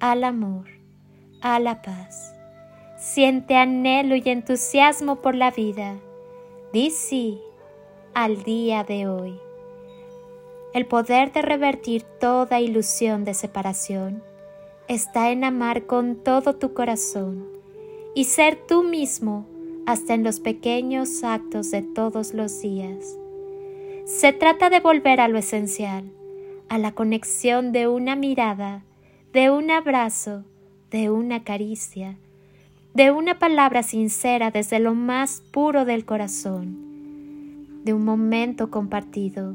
al amor, a la paz. Siente anhelo y entusiasmo por la vida. Di sí al día de hoy. El poder de revertir toda ilusión de separación está en amar con todo tu corazón y ser tú mismo hasta en los pequeños actos de todos los días. Se trata de volver a lo esencial, a la conexión de una mirada, de un abrazo, de una caricia, de una palabra sincera desde lo más puro del corazón, de un momento compartido.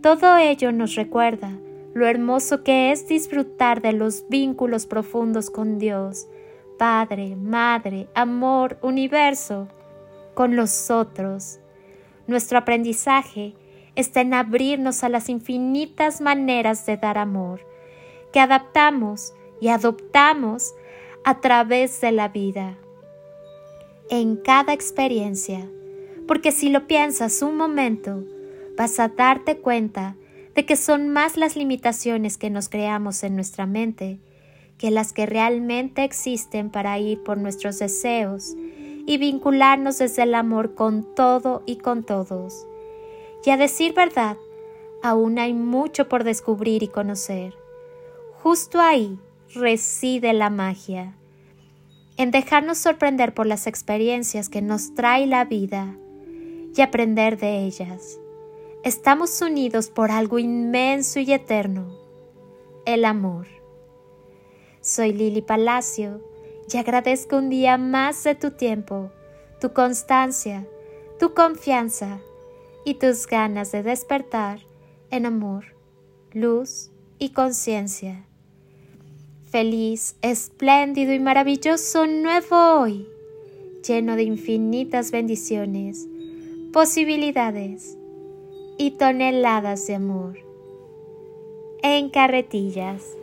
Todo ello nos recuerda lo hermoso que es disfrutar de los vínculos profundos con Dios, Padre, Madre, Amor, Universo, con los otros. Nuestro aprendizaje está en abrirnos a las infinitas maneras de dar amor, que adaptamos y adoptamos a través de la vida, en cada experiencia, porque si lo piensas un momento, vas a darte cuenta de que son más las limitaciones que nos creamos en nuestra mente que las que realmente existen para ir por nuestros deseos y vincularnos desde el amor con todo y con todos. Y a decir verdad, aún hay mucho por descubrir y conocer. Justo ahí reside la magia, en dejarnos sorprender por las experiencias que nos trae la vida y aprender de ellas. Estamos unidos por algo inmenso y eterno, el amor. Soy Lili Palacio y agradezco un día más de tu tiempo, tu constancia, tu confianza y tus ganas de despertar en amor, luz y conciencia. Feliz, espléndido y maravilloso nuevo hoy, lleno de infinitas bendiciones, posibilidades y toneladas de amor. En carretillas.